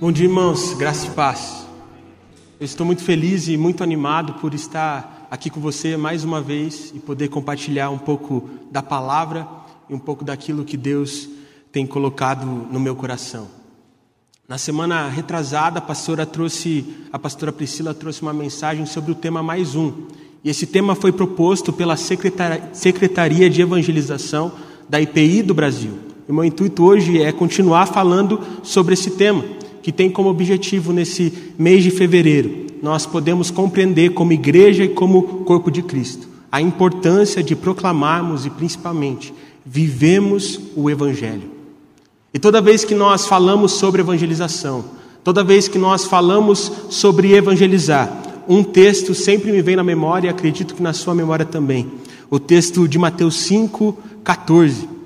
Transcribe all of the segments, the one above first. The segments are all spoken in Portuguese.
Bom dia, irmãos, graça e paz. Eu estou muito feliz e muito animado por estar aqui com você mais uma vez e poder compartilhar um pouco da palavra e um pouco daquilo que Deus tem colocado no meu coração. Na semana retrasada, a pastora trouxe, a pastora Priscila trouxe uma mensagem sobre o tema mais um. E esse tema foi proposto pela Secretaria de Evangelização da IPI do Brasil. E meu intuito hoje é continuar falando sobre esse tema que tem como objetivo nesse mês de fevereiro nós podemos compreender como igreja e como corpo de Cristo a importância de proclamarmos e principalmente vivemos o evangelho. E toda vez que nós falamos sobre evangelização, toda vez que nós falamos sobre evangelizar, um texto sempre me vem na memória e acredito que na sua memória também. O texto de Mateus 5, 14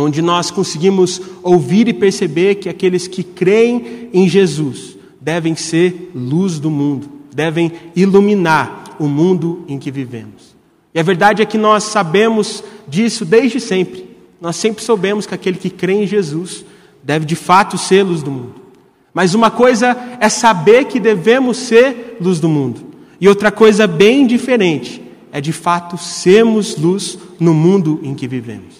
onde nós conseguimos ouvir e perceber que aqueles que creem em Jesus devem ser luz do mundo, devem iluminar o mundo em que vivemos. E a verdade é que nós sabemos disso desde sempre. Nós sempre soubemos que aquele que crê em Jesus deve de fato ser luz do mundo. Mas uma coisa é saber que devemos ser luz do mundo, e outra coisa bem diferente é de fato sermos luz no mundo em que vivemos.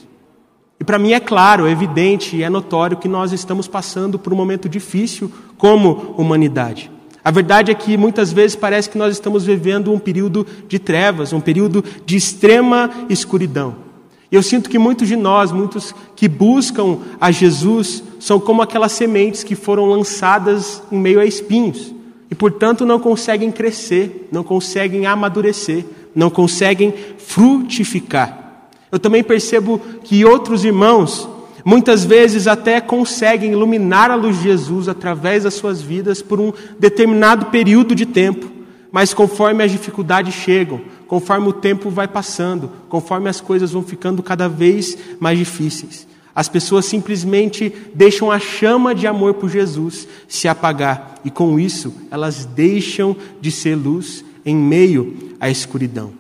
E para mim é claro, é evidente e é notório que nós estamos passando por um momento difícil como humanidade. A verdade é que muitas vezes parece que nós estamos vivendo um período de trevas, um período de extrema escuridão. Eu sinto que muitos de nós, muitos que buscam a Jesus, são como aquelas sementes que foram lançadas em meio a espinhos e, portanto, não conseguem crescer, não conseguem amadurecer, não conseguem frutificar. Eu também percebo que outros irmãos, muitas vezes até conseguem iluminar a luz de Jesus através das suas vidas por um determinado período de tempo, mas conforme as dificuldades chegam, conforme o tempo vai passando, conforme as coisas vão ficando cada vez mais difíceis, as pessoas simplesmente deixam a chama de amor por Jesus se apagar e com isso elas deixam de ser luz em meio à escuridão.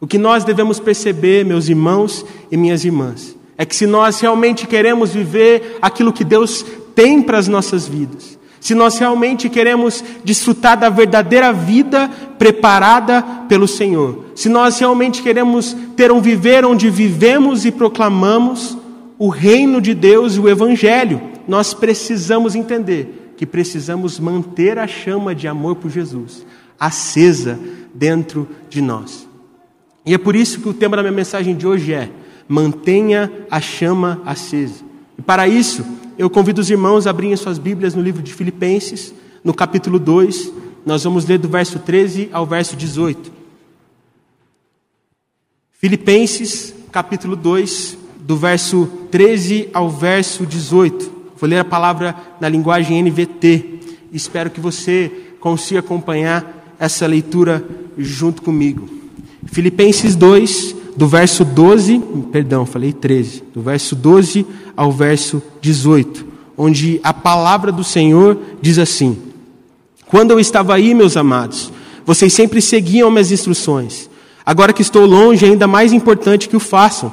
O que nós devemos perceber, meus irmãos e minhas irmãs, é que se nós realmente queremos viver aquilo que Deus tem para as nossas vidas, se nós realmente queremos desfrutar da verdadeira vida preparada pelo Senhor, se nós realmente queremos ter um viver onde vivemos e proclamamos o reino de Deus e o Evangelho, nós precisamos entender que precisamos manter a chama de amor por Jesus acesa dentro de nós. E é por isso que o tema da minha mensagem de hoje é: mantenha a chama acesa. E para isso, eu convido os irmãos a abrirem suas Bíblias no livro de Filipenses, no capítulo 2. Nós vamos ler do verso 13 ao verso 18. Filipenses, capítulo 2, do verso 13 ao verso 18. Vou ler a palavra na linguagem NVT. Espero que você consiga acompanhar essa leitura junto comigo. Filipenses 2, do verso 12, perdão, falei 13, do verso 12 ao verso 18, onde a palavra do Senhor diz assim: Quando eu estava aí, meus amados, vocês sempre seguiam minhas instruções. Agora que estou longe, é ainda mais importante que o façam.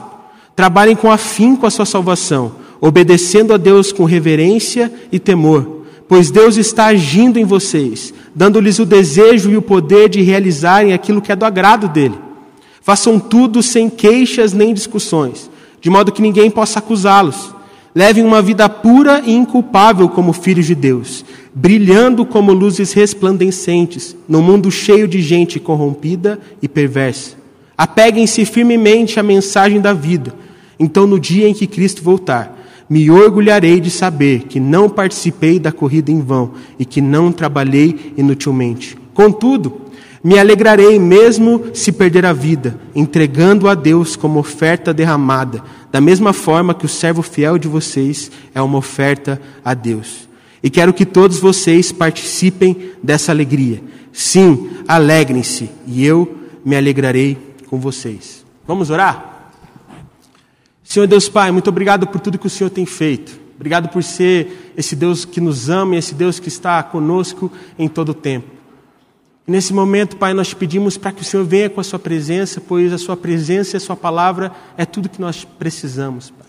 Trabalhem com afinco a sua salvação, obedecendo a Deus com reverência e temor, pois Deus está agindo em vocês, dando-lhes o desejo e o poder de realizarem aquilo que é do agrado dele. Façam tudo sem queixas nem discussões, de modo que ninguém possa acusá-los. Levem uma vida pura e inculpável como filhos de Deus, brilhando como luzes resplandecentes no mundo cheio de gente corrompida e perversa. Apeguem-se firmemente à mensagem da vida. Então, no dia em que Cristo voltar, me orgulharei de saber que não participei da corrida em vão e que não trabalhei inutilmente. Contudo, me alegrarei mesmo se perder a vida, entregando a Deus como oferta derramada, da mesma forma que o servo fiel de vocês é uma oferta a Deus. E quero que todos vocês participem dessa alegria. Sim, alegrem-se, e eu me alegrarei com vocês. Vamos orar? Senhor Deus Pai, muito obrigado por tudo que o Senhor tem feito. Obrigado por ser esse Deus que nos ama e esse Deus que está conosco em todo o tempo. E nesse momento, Pai, nós te pedimos para que o Senhor venha com a Sua presença, pois a Sua presença e a Sua palavra é tudo que nós precisamos, Pai.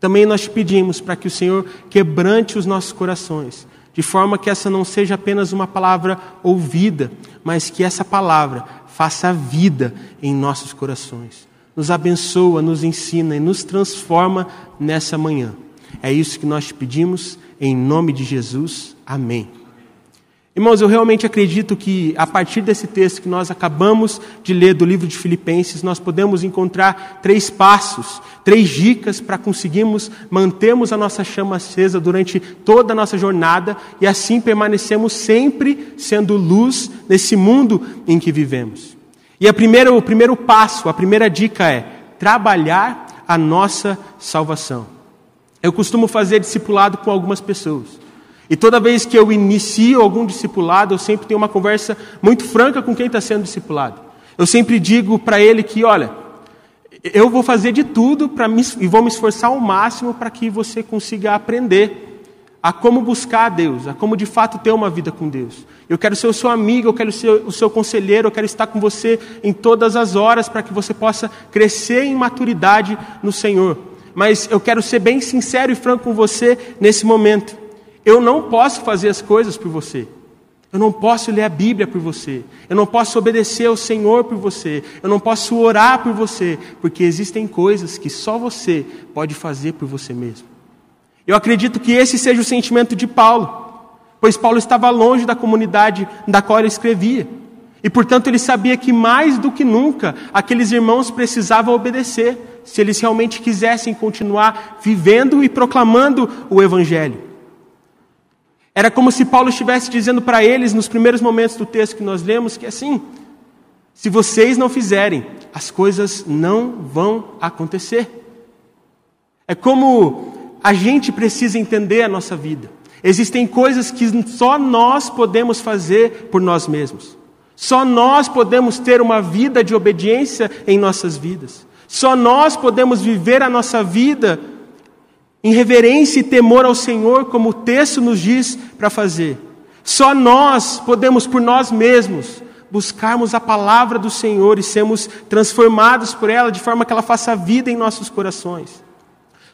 Também nós te pedimos para que o Senhor quebrante os nossos corações, de forma que essa não seja apenas uma palavra ouvida, mas que essa palavra faça vida em nossos corações. Nos abençoa, nos ensina e nos transforma nessa manhã. É isso que nós te pedimos, em nome de Jesus. Amém. Irmãos, eu realmente acredito que a partir desse texto que nós acabamos de ler do livro de Filipenses, nós podemos encontrar três passos, três dicas para conseguirmos mantermos a nossa chama acesa durante toda a nossa jornada e assim permanecemos sempre sendo luz nesse mundo em que vivemos. E a primeira, o primeiro passo, a primeira dica é trabalhar a nossa salvação. Eu costumo fazer discipulado com algumas pessoas. E toda vez que eu inicio algum discipulado, eu sempre tenho uma conversa muito franca com quem está sendo discipulado. Eu sempre digo para ele que, olha, eu vou fazer de tudo para e vou me esforçar ao máximo para que você consiga aprender a como buscar a Deus, a como de fato ter uma vida com Deus. Eu quero ser o seu amigo, eu quero ser o seu conselheiro, eu quero estar com você em todas as horas para que você possa crescer em maturidade no Senhor. Mas eu quero ser bem sincero e franco com você nesse momento. Eu não posso fazer as coisas por você. Eu não posso ler a Bíblia por você. Eu não posso obedecer ao Senhor por você. Eu não posso orar por você, porque existem coisas que só você pode fazer por você mesmo. Eu acredito que esse seja o sentimento de Paulo, pois Paulo estava longe da comunidade da qual ele escrevia. E portanto ele sabia que mais do que nunca aqueles irmãos precisavam obedecer, se eles realmente quisessem continuar vivendo e proclamando o Evangelho. Era como se Paulo estivesse dizendo para eles, nos primeiros momentos do texto que nós lemos, que assim, se vocês não fizerem, as coisas não vão acontecer. É como a gente precisa entender a nossa vida. Existem coisas que só nós podemos fazer por nós mesmos. Só nós podemos ter uma vida de obediência em nossas vidas. Só nós podemos viver a nossa vida em reverência e temor ao Senhor, como o texto nos diz para fazer. Só nós podemos, por nós mesmos, buscarmos a palavra do Senhor e sermos transformados por ela de forma que ela faça vida em nossos corações.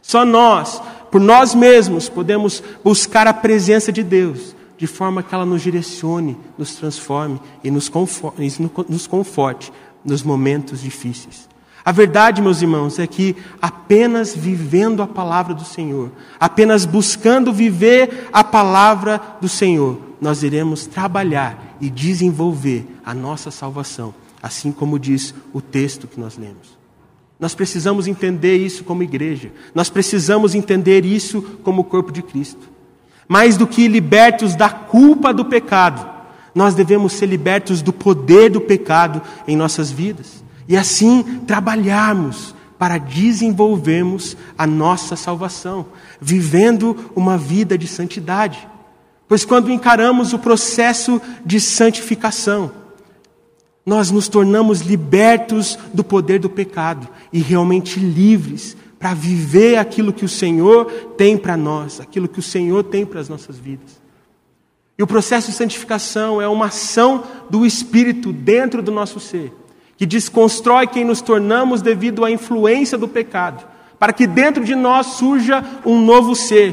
Só nós, por nós mesmos, podemos buscar a presença de Deus de forma que ela nos direcione, nos transforme e nos conforte nos momentos difíceis. A verdade, meus irmãos, é que apenas vivendo a palavra do Senhor, apenas buscando viver a palavra do Senhor, nós iremos trabalhar e desenvolver a nossa salvação, assim como diz o texto que nós lemos. Nós precisamos entender isso como igreja, nós precisamos entender isso como corpo de Cristo. Mais do que libertos da culpa do pecado, nós devemos ser libertos do poder do pecado em nossas vidas e assim trabalharmos para desenvolvermos a nossa salvação, vivendo uma vida de santidade. Pois quando encaramos o processo de santificação, nós nos tornamos libertos do poder do pecado e realmente livres para viver aquilo que o Senhor tem para nós, aquilo que o Senhor tem para as nossas vidas. E o processo de santificação é uma ação do Espírito dentro do nosso ser que desconstrói quem nos tornamos devido à influência do pecado, para que dentro de nós surja um novo ser,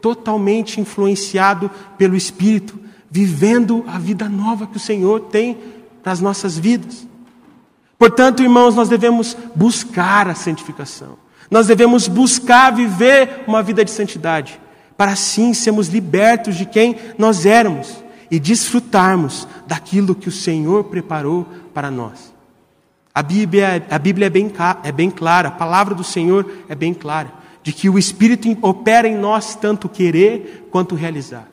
totalmente influenciado pelo Espírito, vivendo a vida nova que o Senhor tem para as nossas vidas. Portanto, irmãos, nós devemos buscar a santificação. Nós devemos buscar viver uma vida de santidade, para assim sermos libertos de quem nós éramos e desfrutarmos daquilo que o Senhor preparou para nós. A Bíblia, a Bíblia é, bem, é bem clara, a palavra do Senhor é bem clara, de que o Espírito opera em nós tanto querer quanto realizar.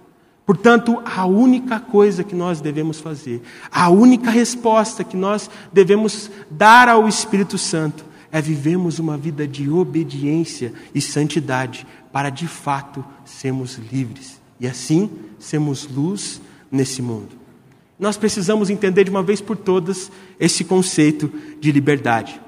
Portanto, a única coisa que nós devemos fazer, a única resposta que nós devemos dar ao Espírito Santo é vivermos uma vida de obediência e santidade para de fato sermos livres e assim sermos luz nesse mundo. Nós precisamos entender de uma vez por todas esse conceito de liberdade.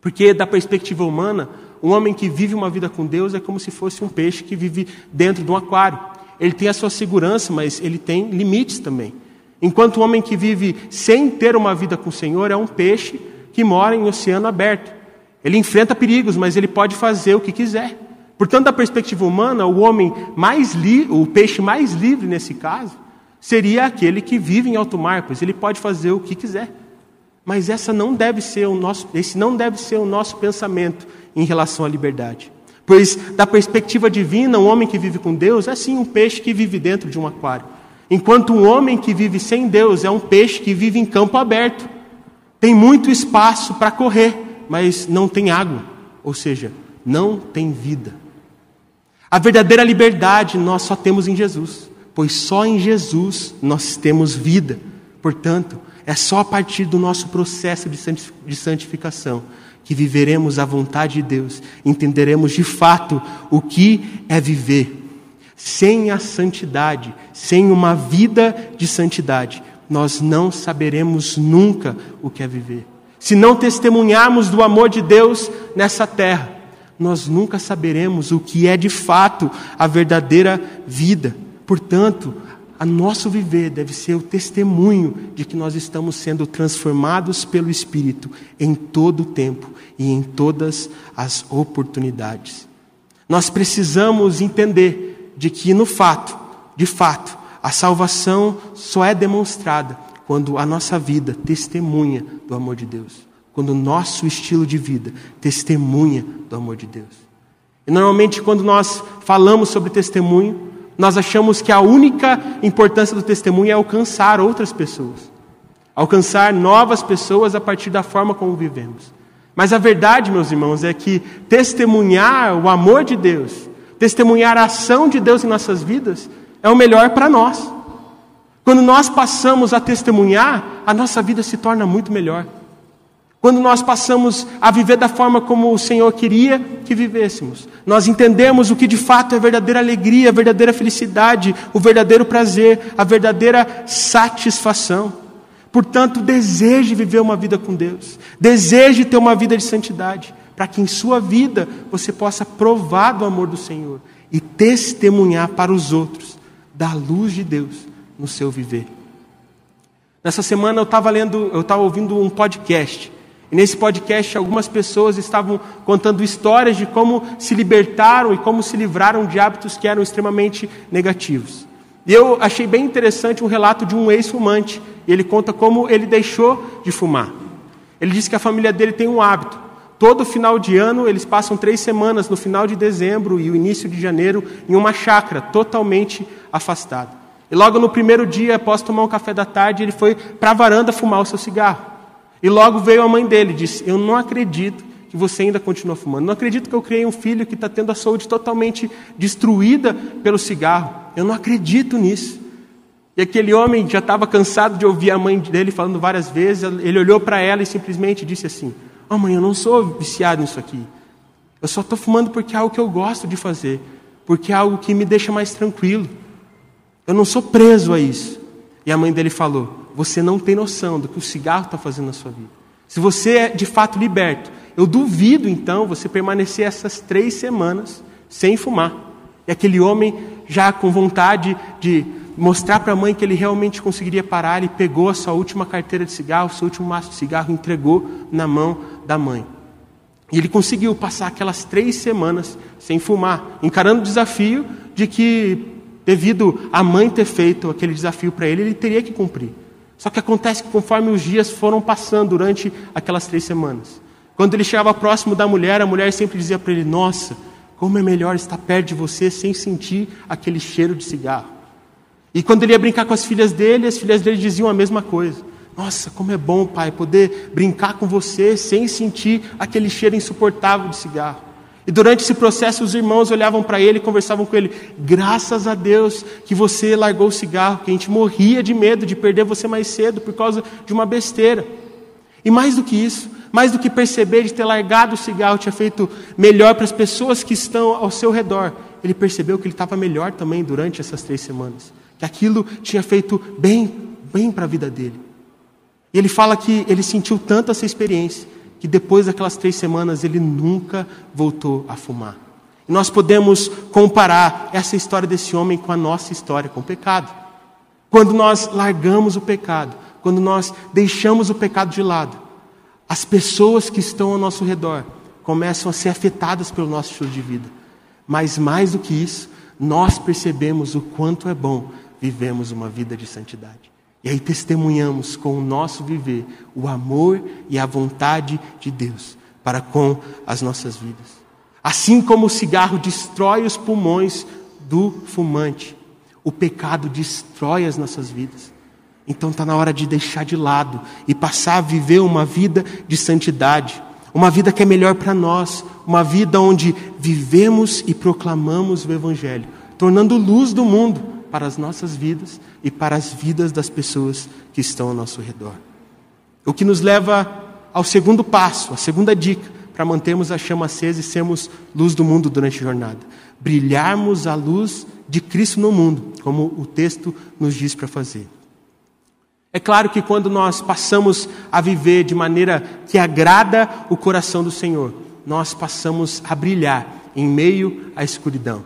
Porque, da perspectiva humana, um homem que vive uma vida com Deus é como se fosse um peixe que vive dentro de um aquário. Ele tem a sua segurança, mas ele tem limites também. Enquanto o homem que vive sem ter uma vida com o Senhor é um peixe que mora em oceano aberto. Ele enfrenta perigos, mas ele pode fazer o que quiser, Portanto, da perspectiva humana, o homem mais li o peixe mais livre nesse caso seria aquele que vive em alto mar, pois ele pode fazer o que quiser. Mas essa não deve ser o nosso, esse não deve ser o nosso pensamento em relação à liberdade. Pois, da perspectiva divina, um homem que vive com Deus é sim um peixe que vive dentro de um aquário. Enquanto um homem que vive sem Deus é um peixe que vive em campo aberto. Tem muito espaço para correr, mas não tem água, ou seja, não tem vida. A verdadeira liberdade nós só temos em Jesus, pois só em Jesus nós temos vida. Portanto, é só a partir do nosso processo de santificação que viveremos a vontade de Deus, entenderemos de fato o que é viver. Sem a santidade, sem uma vida de santidade, nós não saberemos nunca o que é viver. Se não testemunharmos do amor de Deus nessa terra, nós nunca saberemos o que é de fato a verdadeira vida. Portanto, a nosso viver deve ser o testemunho de que nós estamos sendo transformados pelo Espírito em todo o tempo e em todas as oportunidades. Nós precisamos entender de que, no fato, de fato, a salvação só é demonstrada quando a nossa vida testemunha do amor de Deus, quando o nosso estilo de vida testemunha do amor de Deus. E normalmente, quando nós falamos sobre testemunho, nós achamos que a única importância do testemunho é alcançar outras pessoas, alcançar novas pessoas a partir da forma como vivemos. Mas a verdade, meus irmãos, é que testemunhar o amor de Deus, testemunhar a ação de Deus em nossas vidas, é o melhor para nós. Quando nós passamos a testemunhar, a nossa vida se torna muito melhor. Quando nós passamos a viver da forma como o Senhor queria que vivêssemos, nós entendemos o que de fato é verdadeira alegria, a verdadeira felicidade, o verdadeiro prazer, a verdadeira satisfação. Portanto, deseje viver uma vida com Deus, deseje ter uma vida de santidade, para que em sua vida você possa provar do amor do Senhor e testemunhar para os outros da luz de Deus no seu viver. Nessa semana eu estava lendo, eu estava ouvindo um podcast e nesse podcast, algumas pessoas estavam contando histórias de como se libertaram e como se livraram de hábitos que eram extremamente negativos. E eu achei bem interessante um relato de um ex-fumante. Ele conta como ele deixou de fumar. Ele disse que a família dele tem um hábito. Todo final de ano, eles passam três semanas, no final de dezembro e o início de janeiro, em uma chácara totalmente afastada. E logo no primeiro dia, após tomar um café da tarde, ele foi para a varanda fumar o seu cigarro. E logo veio a mãe dele e disse: Eu não acredito que você ainda continua fumando. Não acredito que eu criei um filho que está tendo a saúde totalmente destruída pelo cigarro. Eu não acredito nisso. E aquele homem já estava cansado de ouvir a mãe dele falando várias vezes. Ele olhou para ela e simplesmente disse assim: Oh, mãe, eu não sou viciado nisso aqui. Eu só estou fumando porque é algo que eu gosto de fazer, porque é algo que me deixa mais tranquilo. Eu não sou preso a isso. E a mãe dele falou: você não tem noção do que o cigarro está fazendo na sua vida. Se você é de fato liberto, eu duvido então você permanecer essas três semanas sem fumar. E aquele homem, já com vontade de mostrar para a mãe que ele realmente conseguiria parar, ele pegou a sua última carteira de cigarro, seu último maço de cigarro, entregou na mão da mãe. E ele conseguiu passar aquelas três semanas sem fumar, encarando o desafio de que, devido a mãe ter feito aquele desafio para ele, ele teria que cumprir. Só que acontece que conforme os dias foram passando durante aquelas três semanas, quando ele chegava próximo da mulher, a mulher sempre dizia para ele: Nossa, como é melhor estar perto de você sem sentir aquele cheiro de cigarro. E quando ele ia brincar com as filhas dele, as filhas dele diziam a mesma coisa. Nossa, como é bom, pai, poder brincar com você sem sentir aquele cheiro insuportável de cigarro. E durante esse processo, os irmãos olhavam para ele e conversavam com ele: Graças a Deus que você largou o cigarro, que a gente morria de medo de perder você mais cedo por causa de uma besteira. E mais do que isso, mais do que perceber de ter largado o cigarro tinha feito melhor para as pessoas que estão ao seu redor, ele percebeu que ele estava melhor também durante essas três semanas, que aquilo tinha feito bem, bem para a vida dele. E ele fala que ele sentiu tanto essa experiência que depois daquelas três semanas ele nunca voltou a fumar. E nós podemos comparar essa história desse homem com a nossa história com o pecado. Quando nós largamos o pecado, quando nós deixamos o pecado de lado, as pessoas que estão ao nosso redor começam a ser afetadas pelo nosso estilo de vida. Mas mais do que isso, nós percebemos o quanto é bom vivemos uma vida de santidade. E aí testemunhamos com o nosso viver o amor e a vontade de Deus para com as nossas vidas. Assim como o cigarro destrói os pulmões do fumante, o pecado destrói as nossas vidas. Então está na hora de deixar de lado e passar a viver uma vida de santidade, uma vida que é melhor para nós, uma vida onde vivemos e proclamamos o Evangelho, tornando luz do mundo para as nossas vidas e para as vidas das pessoas que estão ao nosso redor. O que nos leva ao segundo passo, a segunda dica para mantermos a chama acesa e sermos luz do mundo durante a jornada. Brilharmos a luz de Cristo no mundo, como o texto nos diz para fazer. É claro que quando nós passamos a viver de maneira que agrada o coração do Senhor, nós passamos a brilhar em meio à escuridão.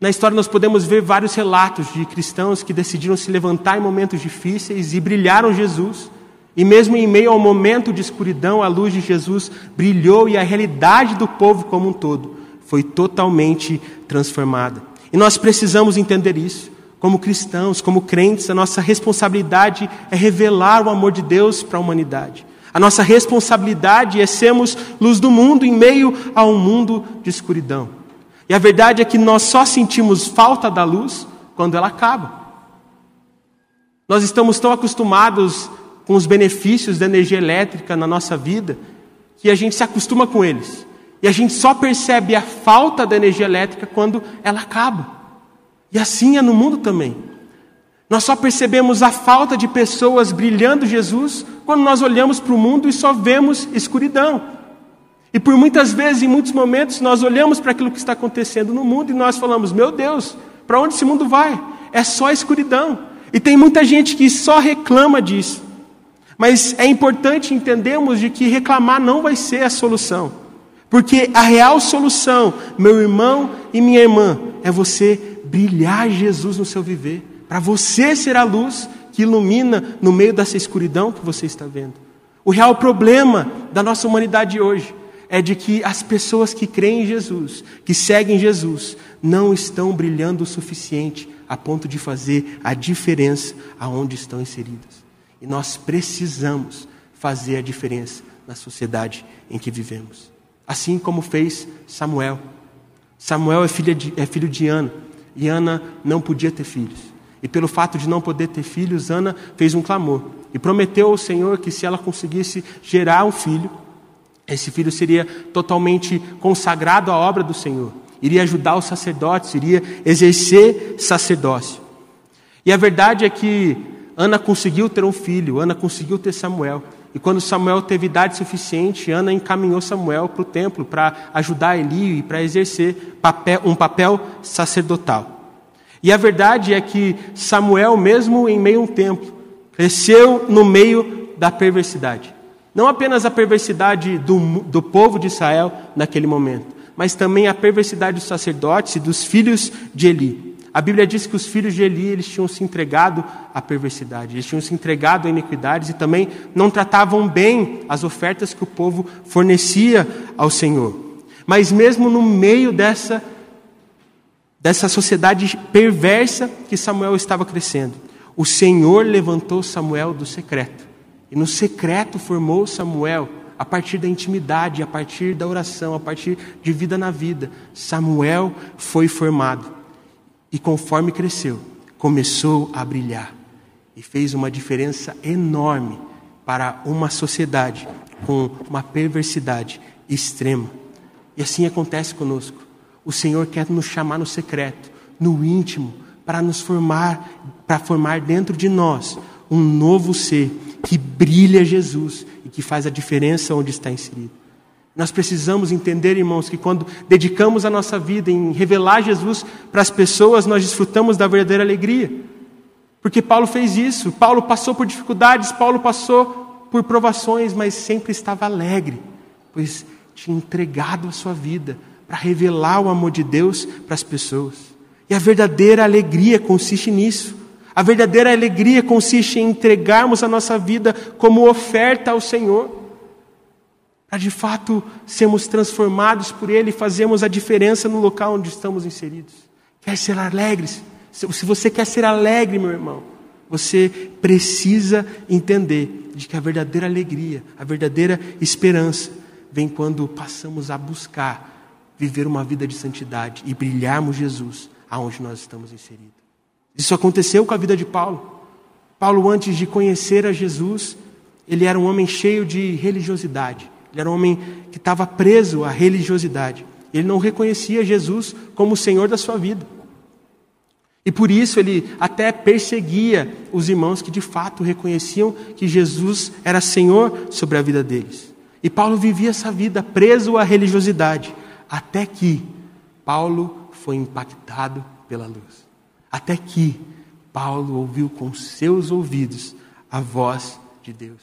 Na história nós podemos ver vários relatos de cristãos que decidiram se levantar em momentos difíceis e brilharam Jesus. E mesmo em meio ao momento de escuridão, a luz de Jesus brilhou e a realidade do povo como um todo foi totalmente transformada. E nós precisamos entender isso. Como cristãos, como crentes, a nossa responsabilidade é revelar o amor de Deus para a humanidade. A nossa responsabilidade é sermos luz do mundo em meio a um mundo de escuridão. E a verdade é que nós só sentimos falta da luz quando ela acaba. Nós estamos tão acostumados com os benefícios da energia elétrica na nossa vida que a gente se acostuma com eles. E a gente só percebe a falta da energia elétrica quando ela acaba. E assim é no mundo também. Nós só percebemos a falta de pessoas brilhando Jesus quando nós olhamos para o mundo e só vemos escuridão. E por muitas vezes, em muitos momentos, nós olhamos para aquilo que está acontecendo no mundo e nós falamos: Meu Deus, para onde esse mundo vai? É só escuridão. E tem muita gente que só reclama disso. Mas é importante entendermos de que reclamar não vai ser a solução. Porque a real solução, meu irmão e minha irmã, é você brilhar Jesus no seu viver. Para você ser a luz que ilumina no meio dessa escuridão que você está vendo. O real problema da nossa humanidade hoje é de que as pessoas que creem em Jesus, que seguem Jesus, não estão brilhando o suficiente a ponto de fazer a diferença aonde estão inseridas. E nós precisamos fazer a diferença na sociedade em que vivemos. Assim como fez Samuel. Samuel é, filho de, é filho de Ana, e Ana não podia ter filhos. E pelo fato de não poder ter filhos, Ana fez um clamor e prometeu ao Senhor que se ela conseguisse gerar um filho, esse filho seria totalmente consagrado à obra do Senhor, iria ajudar os sacerdotes, iria exercer sacerdócio. E a verdade é que Ana conseguiu ter um filho, Ana conseguiu ter Samuel. E quando Samuel teve idade suficiente, Ana encaminhou Samuel para o templo para ajudar Eli e para exercer papel, um papel sacerdotal. E a verdade é que Samuel, mesmo em meio a um templo, cresceu no meio da perversidade. Não apenas a perversidade do, do povo de Israel naquele momento, mas também a perversidade dos sacerdotes e dos filhos de Eli. A Bíblia diz que os filhos de Eli eles tinham se entregado à perversidade, eles tinham se entregado a iniquidades e também não tratavam bem as ofertas que o povo fornecia ao Senhor. Mas mesmo no meio dessa dessa sociedade perversa que Samuel estava crescendo, o Senhor levantou Samuel do secreto e no secreto formou Samuel, a partir da intimidade, a partir da oração, a partir de vida na vida. Samuel foi formado. E conforme cresceu, começou a brilhar. E fez uma diferença enorme para uma sociedade com uma perversidade extrema. E assim acontece conosco. O Senhor quer nos chamar no secreto, no íntimo, para nos formar, para formar dentro de nós um novo ser que brilha Jesus e que faz a diferença onde está inserido. Nós precisamos entender, irmãos, que quando dedicamos a nossa vida em revelar Jesus para as pessoas, nós desfrutamos da verdadeira alegria. Porque Paulo fez isso. Paulo passou por dificuldades, Paulo passou por provações, mas sempre estava alegre, pois tinha entregado a sua vida para revelar o amor de Deus para as pessoas. E a verdadeira alegria consiste nisso. A verdadeira alegria consiste em entregarmos a nossa vida como oferta ao Senhor. para de fato sermos transformados por Ele e fazermos a diferença no local onde estamos inseridos. Quer ser alegres? Se você quer ser alegre, meu irmão, você precisa entender de que a verdadeira alegria, a verdadeira esperança, vem quando passamos a buscar viver uma vida de santidade e brilharmos Jesus aonde nós estamos inseridos. Isso aconteceu com a vida de Paulo. Paulo, antes de conhecer a Jesus, ele era um homem cheio de religiosidade. Ele era um homem que estava preso à religiosidade. Ele não reconhecia Jesus como o Senhor da sua vida. E por isso ele até perseguia os irmãos que de fato reconheciam que Jesus era Senhor sobre a vida deles. E Paulo vivia essa vida preso à religiosidade, até que Paulo foi impactado pela luz. Até que Paulo ouviu com seus ouvidos a voz de Deus.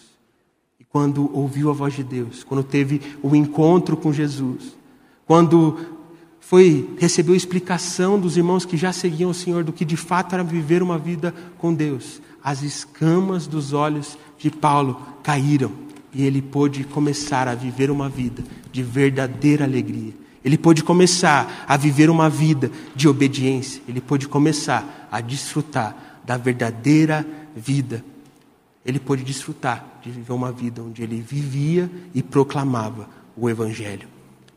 E quando ouviu a voz de Deus, quando teve o encontro com Jesus, quando foi recebeu explicação dos irmãos que já seguiam o Senhor do que de fato era viver uma vida com Deus, as escamas dos olhos de Paulo caíram e ele pôde começar a viver uma vida de verdadeira alegria. Ele pôde começar a viver uma vida de obediência. Ele pôde começar a desfrutar da verdadeira vida. Ele pôde desfrutar de viver uma vida onde ele vivia e proclamava o Evangelho.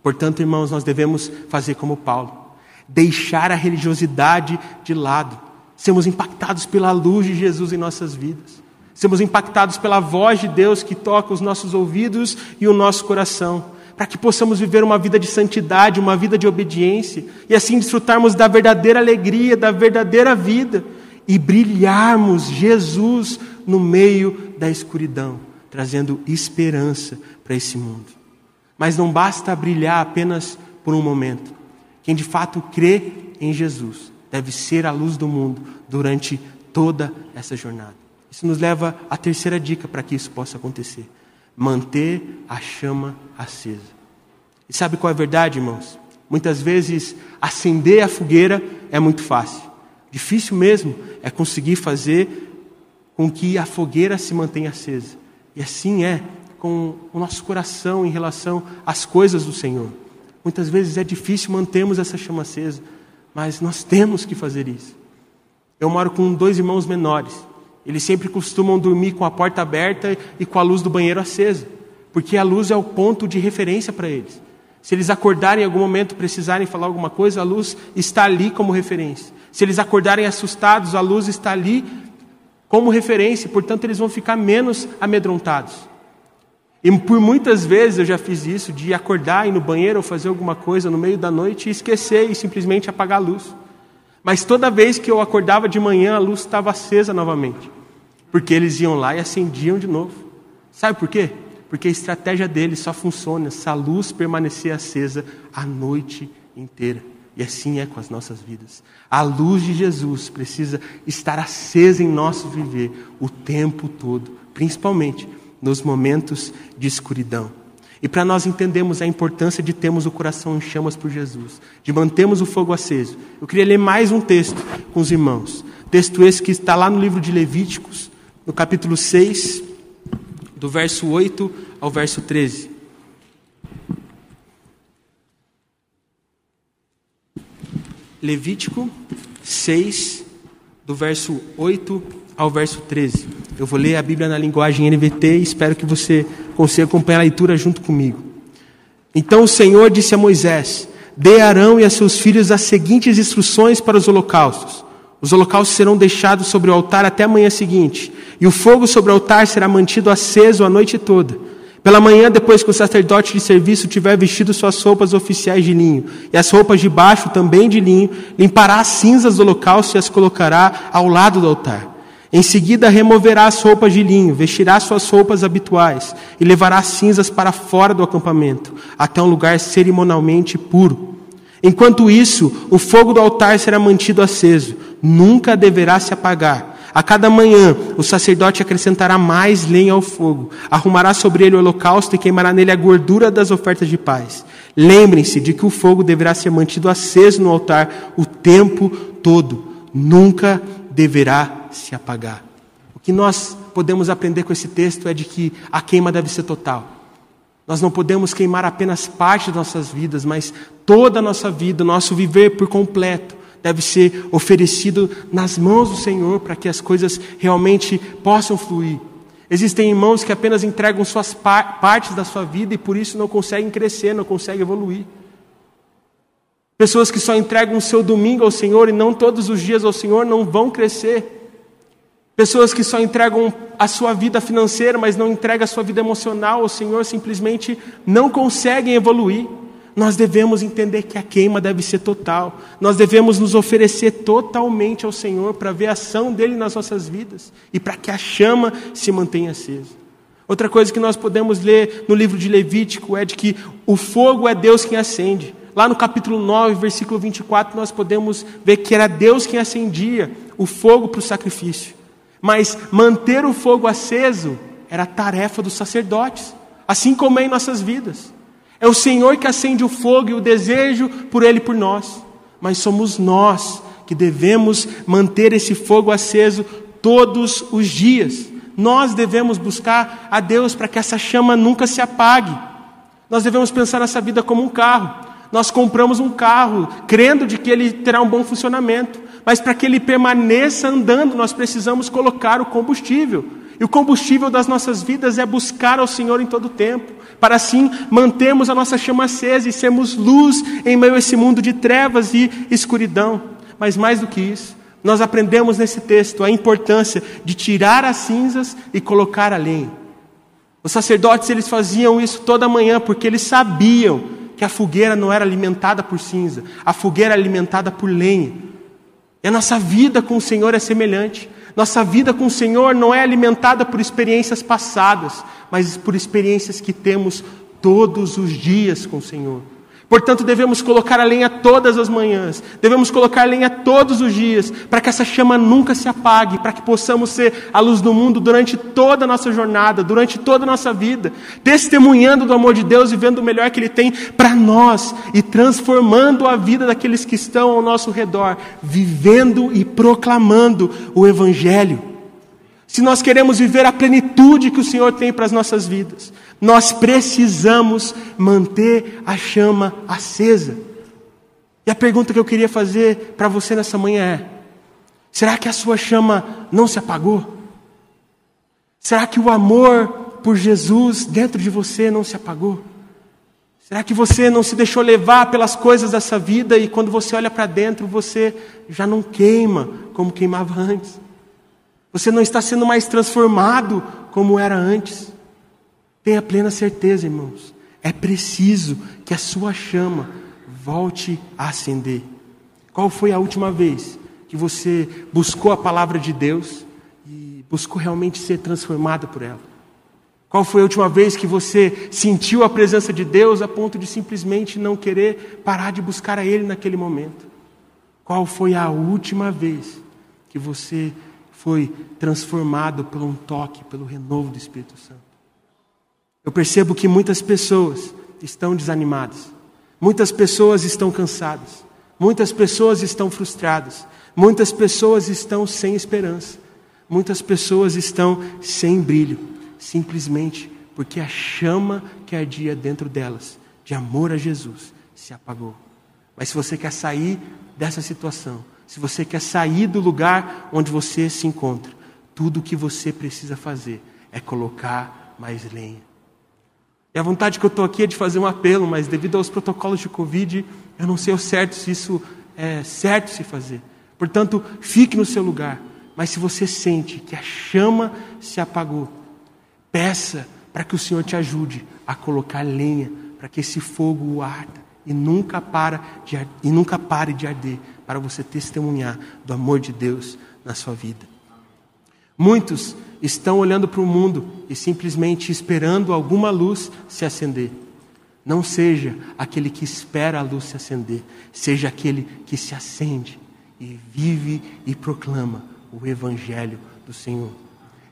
Portanto, irmãos, nós devemos fazer como Paulo, deixar a religiosidade de lado, sermos impactados pela luz de Jesus em nossas vidas, sermos impactados pela voz de Deus que toca os nossos ouvidos e o nosso coração, para que possamos viver uma vida de santidade, uma vida de obediência, e assim desfrutarmos da verdadeira alegria, da verdadeira vida, e brilharmos Jesus no meio da escuridão, trazendo esperança para esse mundo. Mas não basta brilhar apenas por um momento. Quem de fato crê em Jesus deve ser a luz do mundo durante toda essa jornada. Isso nos leva à terceira dica para que isso possa acontecer: manter a chama acesa. E sabe qual é a verdade, irmãos? Muitas vezes acender a fogueira é muito fácil. Difícil mesmo é conseguir fazer com que a fogueira se mantenha acesa. E assim é com o nosso coração em relação às coisas do Senhor. Muitas vezes é difícil mantermos essa chama acesa, mas nós temos que fazer isso. Eu moro com dois irmãos menores. Eles sempre costumam dormir com a porta aberta e com a luz do banheiro acesa, porque a luz é o ponto de referência para eles. Se eles acordarem em algum momento precisarem falar alguma coisa, a luz está ali como referência. Se eles acordarem assustados, a luz está ali como referência, portanto eles vão ficar menos amedrontados. E por muitas vezes eu já fiz isso, de acordar, ir no banheiro ou fazer alguma coisa no meio da noite e esquecer e simplesmente apagar a luz. Mas toda vez que eu acordava de manhã, a luz estava acesa novamente. Porque eles iam lá e acendiam de novo. Sabe por quê? Porque a estratégia deles só funciona se a luz permanecer acesa a noite inteira. E assim é com as nossas vidas. A luz de Jesus precisa estar acesa em nosso viver o tempo todo, principalmente nos momentos de escuridão. E para nós entendermos a importância de termos o coração em chamas por Jesus, de mantermos o fogo aceso, eu queria ler mais um texto com os irmãos. Texto esse que está lá no livro de Levíticos, no capítulo 6, do verso 8 ao verso 13. Levítico 6, do verso 8 ao verso 13. Eu vou ler a Bíblia na linguagem NVT e espero que você consiga acompanhar a leitura junto comigo. Então o Senhor disse a Moisés: Dê a Arão e a seus filhos as seguintes instruções para os holocaustos. Os holocaustos serão deixados sobre o altar até a manhã seguinte, e o fogo sobre o altar será mantido aceso a noite toda. Pela manhã, depois que o sacerdote de serviço tiver vestido suas roupas oficiais de linho, e as roupas de baixo também de linho, limpará as cinzas do holocausto e as colocará ao lado do altar. Em seguida, removerá as roupas de linho, vestirá suas roupas habituais e levará cinzas para fora do acampamento, até um lugar cerimonialmente puro. Enquanto isso, o fogo do altar será mantido aceso, nunca deverá se apagar. A cada manhã, o sacerdote acrescentará mais lenha ao fogo, arrumará sobre ele o holocausto e queimará nele a gordura das ofertas de paz. Lembrem-se de que o fogo deverá ser mantido aceso no altar o tempo todo, nunca deverá se apagar. O que nós podemos aprender com esse texto é de que a queima deve ser total. Nós não podemos queimar apenas parte das nossas vidas, mas toda a nossa vida, nosso viver por completo, deve ser oferecido nas mãos do Senhor para que as coisas realmente possam fluir. Existem irmãos que apenas entregam suas par partes da sua vida e por isso não conseguem crescer, não conseguem evoluir. Pessoas que só entregam o seu domingo ao Senhor e não todos os dias ao Senhor não vão crescer. Pessoas que só entregam a sua vida financeira, mas não entregam a sua vida emocional ao Senhor, simplesmente não conseguem evoluir. Nós devemos entender que a queima deve ser total. Nós devemos nos oferecer totalmente ao Senhor para ver a ação dele nas nossas vidas e para que a chama se mantenha acesa. Outra coisa que nós podemos ler no livro de Levítico é de que o fogo é Deus quem acende. Lá no capítulo 9, versículo 24, nós podemos ver que era Deus quem acendia o fogo para o sacrifício. Mas manter o fogo aceso era tarefa dos sacerdotes, assim como é em nossas vidas. É o Senhor que acende o fogo e o desejo por Ele por nós, mas somos nós que devemos manter esse fogo aceso todos os dias. Nós devemos buscar a Deus para que essa chama nunca se apague. Nós devemos pensar nessa vida como um carro. Nós compramos um carro crendo de que ele terá um bom funcionamento, mas para que ele permaneça andando, nós precisamos colocar o combustível. E o combustível das nossas vidas é buscar ao Senhor em todo o tempo, para assim mantermos a nossa chama acesa e sermos luz em meio a esse mundo de trevas e escuridão. Mas mais do que isso, nós aprendemos nesse texto a importância de tirar as cinzas e colocar a lenha. Os sacerdotes eles faziam isso toda manhã porque eles sabiam que a fogueira não era alimentada por cinza, a fogueira era alimentada por lenha. E a nossa vida com o Senhor é semelhante. Nossa vida com o Senhor não é alimentada por experiências passadas, mas por experiências que temos todos os dias com o Senhor. Portanto, devemos colocar a lenha todas as manhãs, devemos colocar a lenha todos os dias, para que essa chama nunca se apague, para que possamos ser a luz do mundo durante toda a nossa jornada, durante toda a nossa vida, testemunhando do amor de Deus e vendo o melhor que Ele tem para nós e transformando a vida daqueles que estão ao nosso redor, vivendo e proclamando o Evangelho. Se nós queremos viver a plenitude que o Senhor tem para as nossas vidas, nós precisamos manter a chama acesa. E a pergunta que eu queria fazer para você nessa manhã é: será que a sua chama não se apagou? Será que o amor por Jesus dentro de você não se apagou? Será que você não se deixou levar pelas coisas dessa vida e quando você olha para dentro você já não queima como queimava antes? Você não está sendo mais transformado como era antes? Tenha plena certeza, irmãos, é preciso que a sua chama volte a acender. Qual foi a última vez que você buscou a palavra de Deus e buscou realmente ser transformado por ela? Qual foi a última vez que você sentiu a presença de Deus a ponto de simplesmente não querer parar de buscar a Ele naquele momento? Qual foi a última vez que você foi transformado por um toque, pelo renovo do Espírito Santo? Eu percebo que muitas pessoas estão desanimadas, muitas pessoas estão cansadas, muitas pessoas estão frustradas, muitas pessoas estão sem esperança, muitas pessoas estão sem brilho, simplesmente porque a chama que ardia dentro delas, de amor a Jesus, se apagou. Mas se você quer sair dessa situação, se você quer sair do lugar onde você se encontra, tudo o que você precisa fazer é colocar mais lenha e a vontade que eu estou aqui é de fazer um apelo, mas devido aos protocolos de Covid, eu não sei ao certo se isso é certo se fazer. Portanto, fique no seu lugar. Mas se você sente que a chama se apagou, peça para que o Senhor te ajude a colocar lenha, para que esse fogo arda e nunca, para de, e nunca pare de arder, para você testemunhar do amor de Deus na sua vida. Muitos estão olhando para o mundo e simplesmente esperando alguma luz se acender. Não seja aquele que espera a luz se acender, seja aquele que se acende e vive e proclama o Evangelho do Senhor.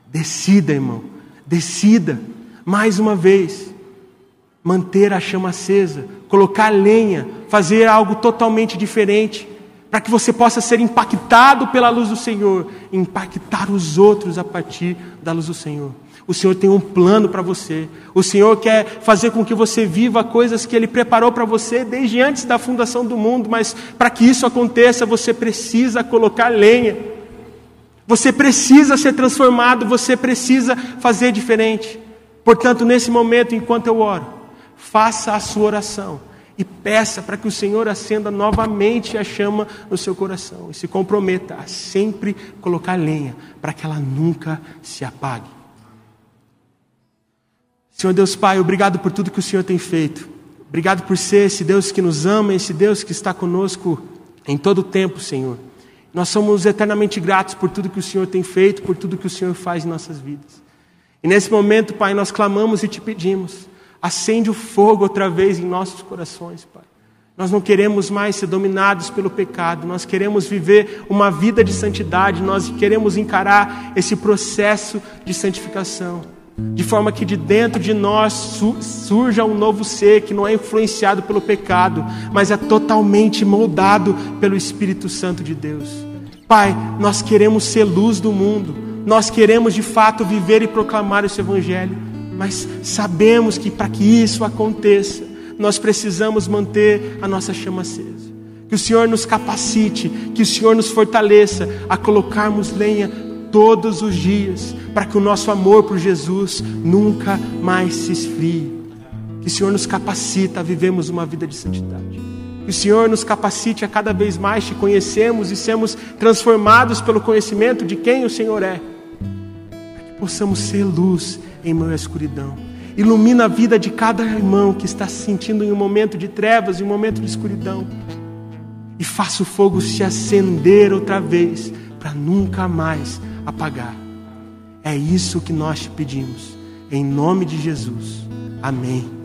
Decida, irmão, decida, mais uma vez, manter a chama acesa, colocar lenha, fazer algo totalmente diferente para que você possa ser impactado pela luz do Senhor, impactar os outros a partir da luz do Senhor. O Senhor tem um plano para você. O Senhor quer fazer com que você viva coisas que Ele preparou para você desde antes da fundação do mundo, mas para que isso aconteça, você precisa colocar lenha. Você precisa ser transformado, você precisa fazer diferente. Portanto, nesse momento, enquanto eu oro, faça a sua oração e peça para que o Senhor acenda novamente a chama no seu coração e se comprometa a sempre colocar lenha para que ela nunca se apague. Senhor Deus Pai, obrigado por tudo que o Senhor tem feito. Obrigado por ser esse Deus que nos ama, esse Deus que está conosco em todo o tempo, Senhor. Nós somos eternamente gratos por tudo que o Senhor tem feito, por tudo que o Senhor faz em nossas vidas. E nesse momento, Pai, nós clamamos e te pedimos: acende o fogo outra vez em nossos corações, Pai. Nós não queremos mais ser dominados pelo pecado, nós queremos viver uma vida de santidade, nós queremos encarar esse processo de santificação. De forma que de dentro de nós surja um novo ser que não é influenciado pelo pecado, mas é totalmente moldado pelo Espírito Santo de Deus. Pai, nós queremos ser luz do mundo, nós queremos de fato viver e proclamar esse Evangelho, mas sabemos que para que isso aconteça, nós precisamos manter a nossa chama acesa. Que o Senhor nos capacite, que o Senhor nos fortaleça a colocarmos lenha todos os dias, para que o nosso amor por Jesus nunca mais se esfrie. Que o Senhor nos capacite a vivermos uma vida de santidade. Que o Senhor nos capacite a cada vez mais te conhecemos e sermos transformados pelo conhecimento de quem o Senhor é. Possamos ser luz em meio à escuridão. Ilumina a vida de cada irmão que está se sentindo em um momento de trevas, em um momento de escuridão. E faça o fogo se acender outra vez, para nunca mais apagar. É isso que nós te pedimos. Em nome de Jesus. Amém.